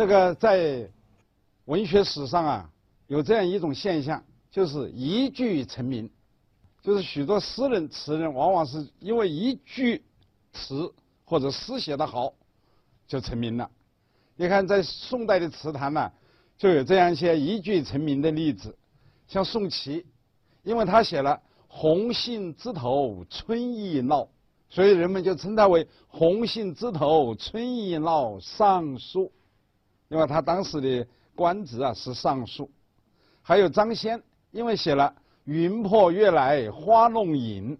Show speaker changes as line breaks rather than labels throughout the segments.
这个在文学史上啊，有这样一种现象，就是一句成名，就是许多诗人词人往往是因为一句词或者诗写得好，就成名了。你看，在宋代的词坛呢，就有这样一些一句成名的例子，像宋琦，因为他写了“红杏枝头春意闹”，所以人们就称他为“红杏枝头春意闹尚书”，因为他当时的。官职啊是尚书，还有张先，因为写了“云破月来花弄影”，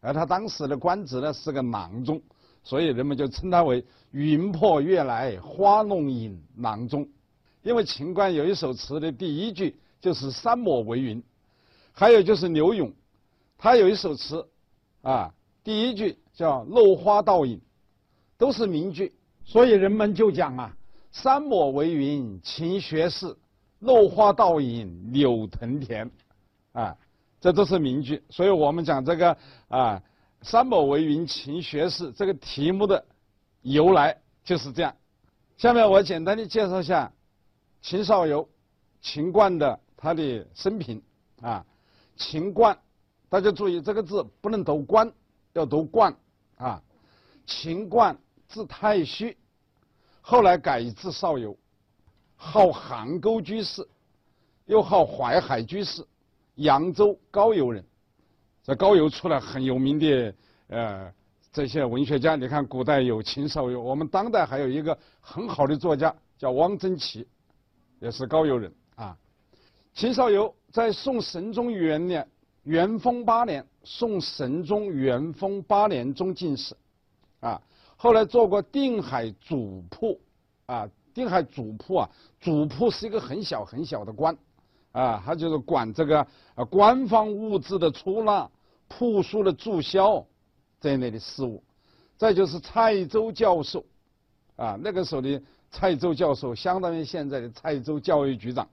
而他当时的官职呢是个郎中，所以人们就称他为“云破月来花弄影郎中”。因为秦观有一首词的第一句就是“山抹为云”，还有就是刘永，他有一首词，啊，第一句叫“落花倒影”，都是名句，所以人们就讲啊。山抹为云勤学士，落花倒影柳藤田，啊，这都是名句。所以我们讲这个啊，山抹为云勤学士这个题目的由来就是这样。下面我简单的介绍一下秦少游、秦观的他的生平啊。秦观，大家注意这个字不能读观，要读观啊。秦观字太虚。后来改字少游，号邗沟居士，又号淮海居士，扬州高邮人。在高邮出来很有名的呃这些文学家，你看古代有秦少游，我们当代还有一个很好的作家叫汪曾祺，也是高邮人啊。秦少游在宋神宗元年元丰八年，宋神宗元丰八年中进士，啊。后来做过定海主簿，啊，定海主簿啊，主簿是一个很小很小的官，啊，他就是管这个啊官方物资的出纳、铺书的注销这一类的事务。再就是蔡州教授，啊，那个时候的蔡州教授相当于现在的蔡州教育局长。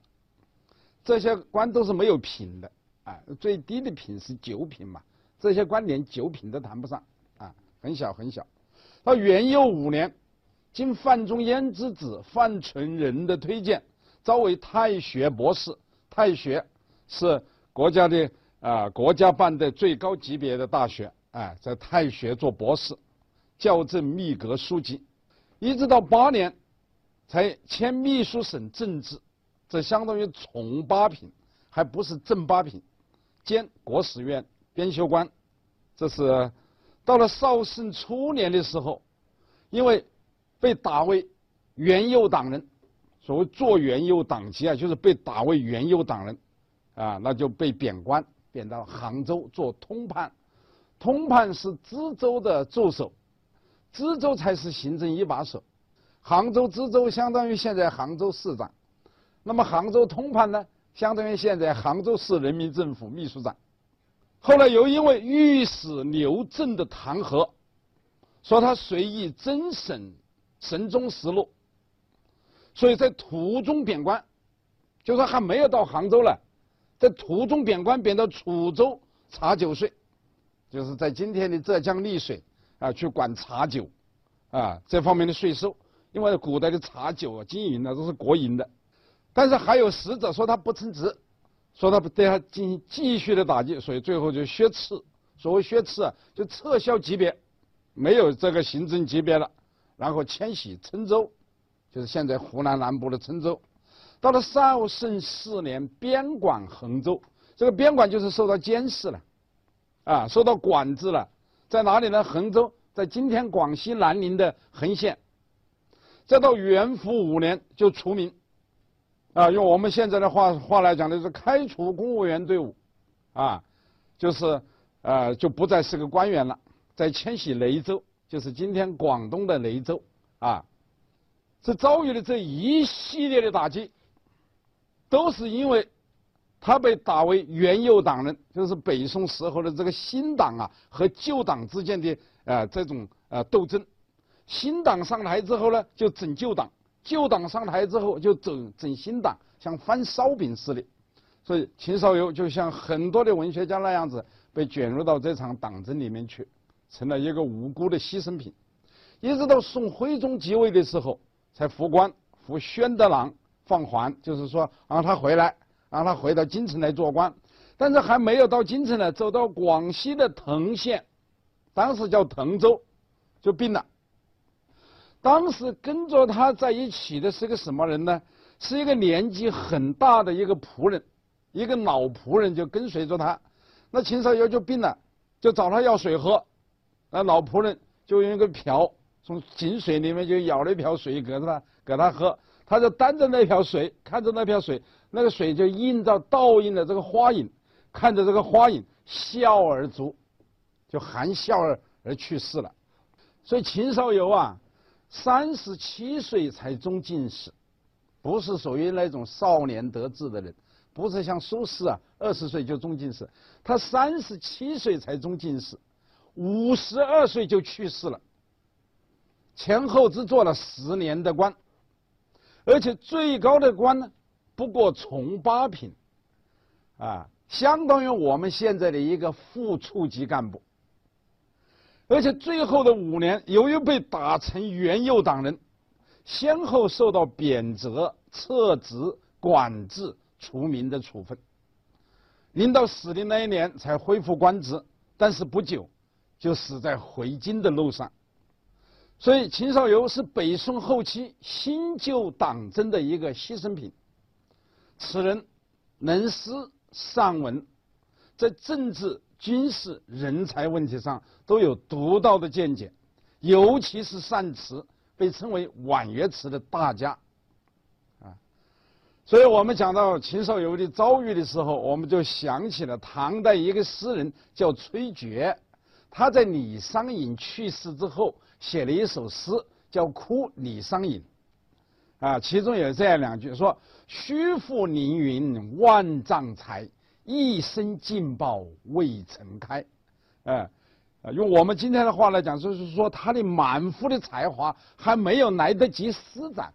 这些官都是没有品的，啊，最低的品是九品嘛，这些官连九品都谈不上，啊，很小很小。到元佑五年，经范仲淹之子范纯仁的推荐，招为太学博士。太学是国家的啊，国家办的最高级别的大学。哎，在太学做博士，校正秘阁书籍，一直到八年，才迁秘书省正制，这相当于从八品，还不是正八品，兼国史院编修官。这是。到了绍圣初年的时候，因为被打为元佑党人，所谓做元佑党籍啊，就是被打为元佑党人，啊，那就被贬官，贬到杭州做通判。通判是知州的助手，知州才是行政一把手。杭州知州相当于现在杭州市长，那么杭州通判呢，相当于现在杭州市人民政府秘书长。后来又因为御史刘正的弹劾，说他随意征审神宗实录，所以在途中贬官，就说还没有到杭州呢，在途中贬官贬到楚州查酒税，就是在今天的浙江丽水啊去管茶酒，啊这方面的税收，因为古代的茶酒啊经营呢都是国营的，但是还有使者说他不称职。说他对他进行继续的打击，所以最后就削斥。所谓削斥啊，就撤销级别，没有这个行政级别了，然后迁徙郴州，就是现在湖南南部的郴州。到了绍圣四年，边管衡州，这个边管就是受到监视了，啊，受到管制了，在哪里呢？衡州在今天广西南宁的衡县。再到元符五年就除名。啊，用我们现在的话话来讲，就是开除公务员队伍，啊，就是呃，就不再是个官员了，在迁徙雷州，就是今天广东的雷州，啊，这遭遇的这一系列的打击，都是因为他被打为元佑党人，就是北宋时候的这个新党啊和旧党之间的呃这种呃斗争，新党上台之后呢，就整旧党。旧党上台之后，就整整新党，像翻烧饼似的。所以秦少游就像很多的文学家那样子，被卷入到这场党争里面去，成了一个无辜的牺牲品。一直到宋徽宗即位的时候，才复官，父宣德郎放还，就是说让他回来，让他回到京城来做官。但是还没有到京城呢，走到广西的藤县，当时叫藤州，就病了。当时跟着他在一起的是个什么人呢？是一个年纪很大的一个仆人，一个老仆人就跟随着他。那秦少游就病了，就找他要水喝。那老仆人就用一个瓢从井水里面就舀了一瓢水给他，给他喝。他就担着那瓢水，看着那瓢水，那个水就映照倒映的这个花影，看着这个花影笑而足，就含笑而而去世了。所以秦少游啊。三十七岁才中进士，不是属于那种少年得志的人，不是像苏轼啊，二十岁就中进士，他三十七岁才中进士，五十二岁就去世了，前后只做了十年的官，而且最高的官呢，不过从八品，啊，相当于我们现在的一个副处级干部。而且最后的五年，由于被打成元右党人，先后受到贬谪、撤职、管制、除名的处分。临到死的那一年才恢复官职，但是不久就死在回京的路上。所以秦少游是北宋后期新旧党争的一个牺牲品。此人能诗善文，在政治。军事、人才问题上都有独到的见解，尤其是善词，被称为婉约词的大家，啊，所以我们讲到秦少游的遭遇的时候，我们就想起了唐代一个诗人叫崔珏，他在李商隐去世之后写了一首诗，叫《哭李商隐》，啊，其中有这样两句说：“虚负凌云万丈才。”一生劲爆未曾开，哎，用我们今天的话来讲，就是说他的满腹的才华还没有来得及施展，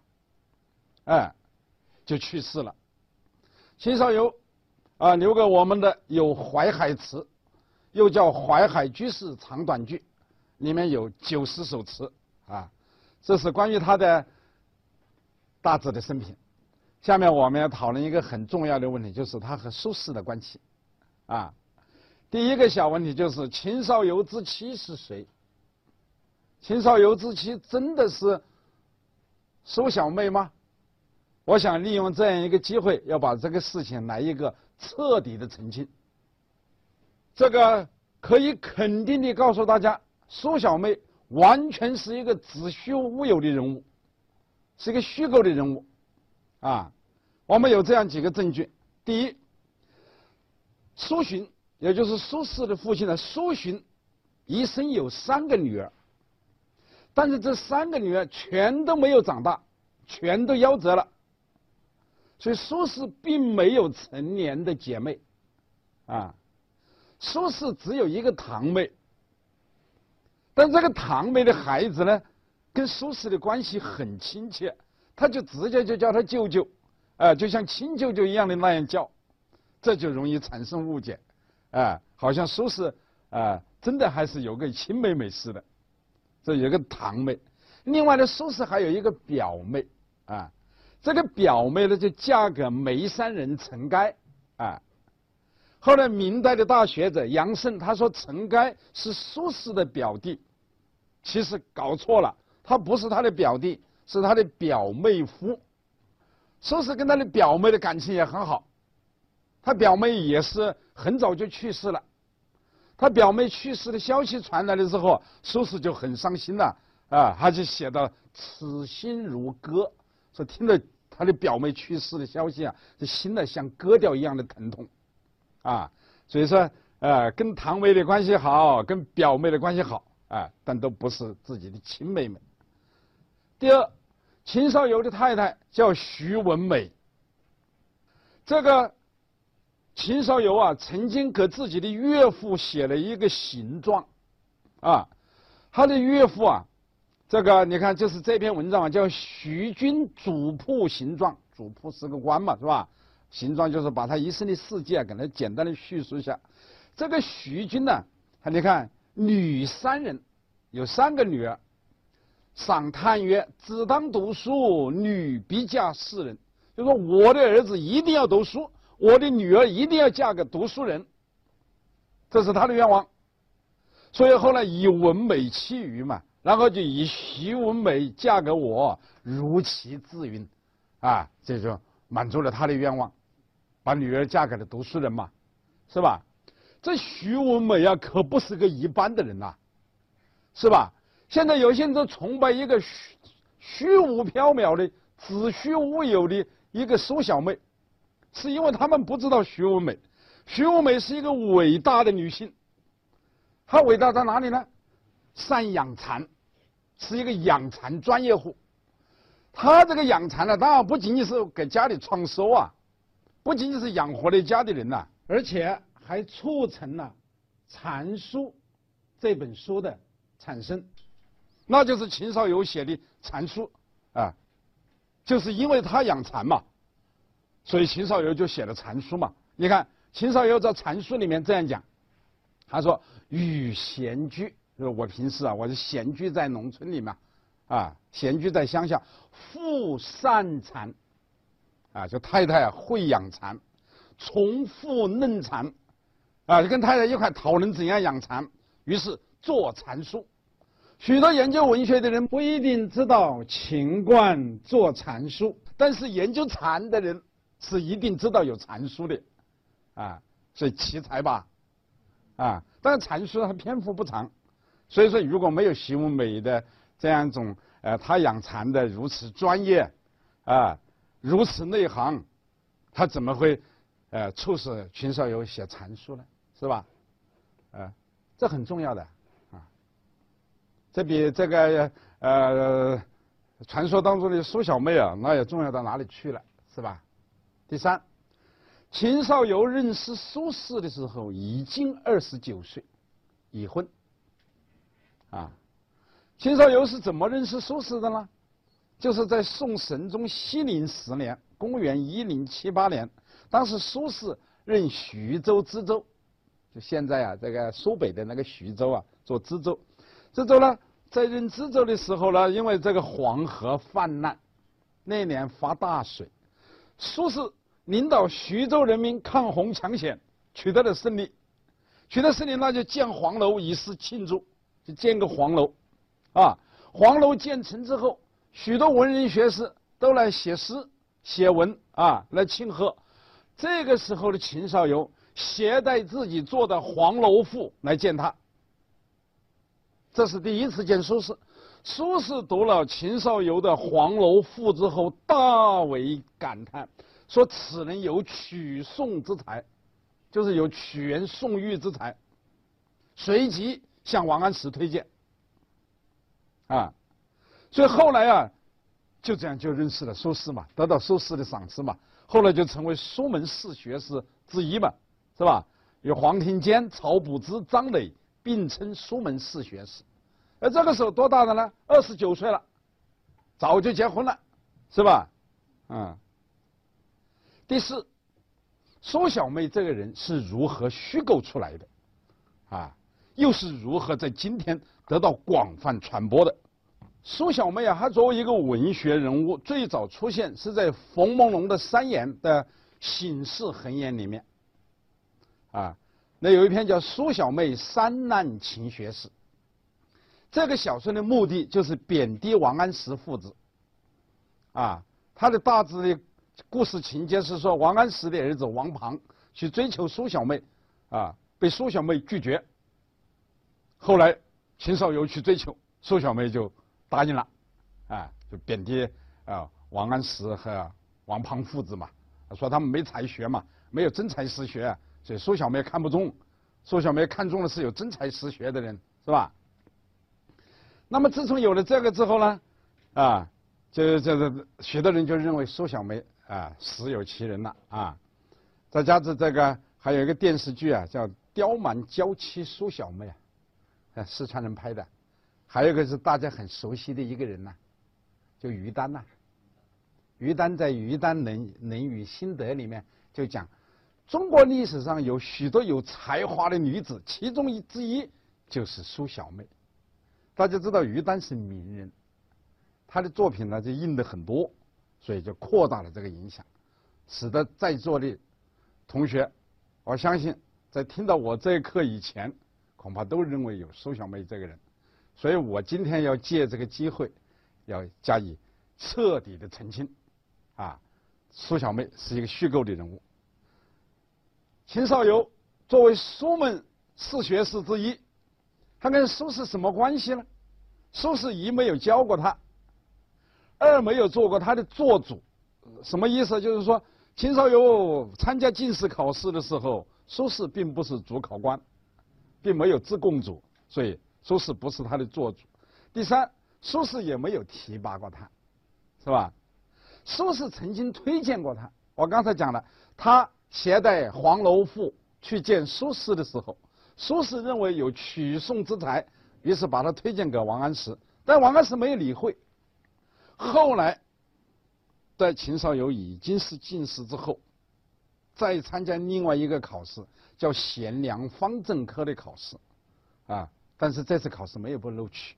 哎，就去世了。秦少游啊，留给我们的有《淮海词》，又叫《淮海居士长短句》，里面有九十首词啊，这是关于他的大致的生平。下面我们要讨论一个很重要的问题，就是他和苏轼的关系，啊，第一个小问题就是秦少游之妻是谁？秦少游之妻真的是苏小妹吗？我想利用这样一个机会，要把这个事情来一个彻底的澄清。这个可以肯定的告诉大家，苏小妹完全是一个子虚乌有的人物，是一个虚构的人物，啊。我们有这样几个证据：第一，苏洵，也就是苏轼的父亲呢，苏洵一生有三个女儿，但是这三个女儿全都没有长大，全都夭折了，所以苏轼并没有成年的姐妹，啊，苏轼只有一个堂妹，但这个堂妹的孩子呢，跟苏轼的关系很亲切，他就直接就叫他舅舅。啊，就像亲舅舅一样的那样叫，这就容易产生误解，啊，好像苏轼啊，真的还是有个亲妹妹似的，这有个堂妹。另外呢，苏轼还有一个表妹，啊，这个表妹呢就嫁给眉山人陈该，啊，后来明代的大学者杨慎他说陈该是苏轼的表弟，其实搞错了，他不是他的表弟，是他的表妹夫。苏轼跟他的表妹的感情也很好，他表妹也是很早就去世了。他表妹去世的消息传来的时候，苏轼就很伤心了啊，他就写到“此心如割”，说听了他的表妹去世的消息啊，这心呢像割掉一样的疼痛，啊，所以说呃，跟堂妹的关系好，跟表妹的关系好啊，但都不是自己的亲妹妹。第二。秦少游的太太叫徐文美。这个秦少游啊，曾经给自己的岳父写了一个形状，啊，他的岳父啊，这个你看，就是这篇文章啊，叫《徐君主仆形状》，主仆是个官嘛，是吧？形状就是把他一生的事迹啊，给他简单的叙述一下。这个徐君呢，你看女三人，有三个女儿。赏叹曰：“子当读书，女必嫁士人。”就说我的儿子一定要读书，我的女儿一定要嫁个读书人，这是他的愿望。所以后来以文美弃于嘛，然后就以徐文美嫁给我，如其自云，啊，这就满足了他的愿望，把女儿嫁给了读书人嘛，是吧？这徐文美啊，可不是个一般的人呐，是吧？现在有些人都崇拜一个虚虚无缥缈的、子虚乌有的。一个苏小妹，是因为他们不知道徐文美。徐文美是一个伟大的女性，她伟大在哪里呢？善养蚕，是一个养蚕专业户。她这个养蚕呢，当然不仅仅是给家里创收啊，不仅仅是养活了家的人呐，而且还促成了《蚕书》这本书的产生，那就是秦少游写的《蚕书》啊。就是因为他养蚕嘛，所以秦少游就写了蚕书嘛。你看秦少游在蚕书里面这样讲，他说：“与闲居，就是我平时啊，我是闲居在农村里面，啊，闲居在乡下，妇善蚕，啊，就太太会养蚕，从父嫩蚕，啊，就跟太太一块讨论怎样养蚕，于是做蚕书。”许多研究文学的人不一定知道秦观做蚕书，但是研究蚕的人是一定知道有蚕书的，啊，所以奇才吧，啊，但是蚕书它篇幅不长，所以说如果没有徐文美的这样一种呃，他养蚕的如此专业，啊，如此内行，他怎么会呃促使秦少游写蚕书呢？是吧？啊，这很重要的。这比这个呃传说当中的苏小妹啊，那也重要到哪里去了，是吧？第三，秦少游认识苏轼的时候已经二十九岁，已婚。啊，秦少游是怎么认识苏轼的呢？就是在宋神宗熙宁十年（公元一零七八年），当时苏轼任徐州知州，就现在啊这个苏北的那个徐州啊做知州。知州呢，在任知州的时候呢，因为这个黄河泛滥，那年发大水，苏轼领导徐州人民抗洪抢险，取得了胜利，取得胜利那就建黄楼以示庆祝，就建个黄楼，啊，黄楼建成之后，许多文人学士都来写诗写文啊来庆贺，这个时候的秦少游携带自己做的黄楼赋来见他。这是第一次见苏轼，苏轼读了秦少游的《黄楼赋》之后，大为感叹，说此人有曲宋之才，就是有曲言宋玉之才。随即向王安石推荐，啊，所以后来啊，就这样就认识了苏轼嘛，得到苏轼的赏识嘛，后来就成为苏门四学士之一嘛，是吧？有黄庭坚、曹补之、张磊。并称苏门四学士，而这个时候多大的呢？二十九岁了，早就结婚了，是吧？嗯。第四，苏小妹这个人是如何虚构出来的？啊，又是如何在今天得到广泛传播的？苏小妹啊，她作为一个文学人物，最早出现是在冯梦龙的《三言》的《醒世恒言》里面，啊。那有一篇叫《苏小妹三难秦学士》，这个小说的目的就是贬低王安石父子。啊，他的大致的故事情节是说，王安石的儿子王庞去追求苏小妹，啊，被苏小妹拒绝。后来秦少游去追求苏小妹，就答应了，啊，就贬低啊王安石和王庞父子嘛，说他们没才学嘛，没有真才实学。所以苏小妹看不中，苏小妹看中的是有真才实学的人，是吧？那么自从有了这个之后呢，啊，就就是许多人就认为苏小妹啊实有其人了啊。再加之这个还有一个电视剧啊，叫《刁蛮娇妻苏小妹》啊，四川人拍的。还有一个是大家很熟悉的一个人呢，就于丹呐。于丹在《于丹论论语心得》里面就讲。中国历史上有许多有才华的女子，其中一之一就是苏小妹。大家知道于丹是名人，他的作品呢就印的很多，所以就扩大了这个影响，使得在座的同学，我相信在听到我这一课以前，恐怕都认为有苏小妹这个人，所以我今天要借这个机会，要加以彻底的澄清，啊，苏小妹是一个虚构的人物。秦少游作为苏门四学士之一，他跟苏轼什么关系呢？苏轼一没有教过他，二没有做过他的做主，什么意思？就是说秦少游参加进士考试的时候，苏轼并不是主考官，并没有自贡主，所以苏轼不是他的做主。第三，苏轼也没有提拔过他，是吧？苏轼曾经推荐过他，我刚才讲了，他。携带黄楼赋去见苏轼的时候，苏轼认为有曲宋之才，于是把他推荐给王安石，但王安石没有理会。后来，在秦少游已经是进士之后，再参加另外一个考试，叫贤良方正科的考试，啊，但是这次考试没有被录取，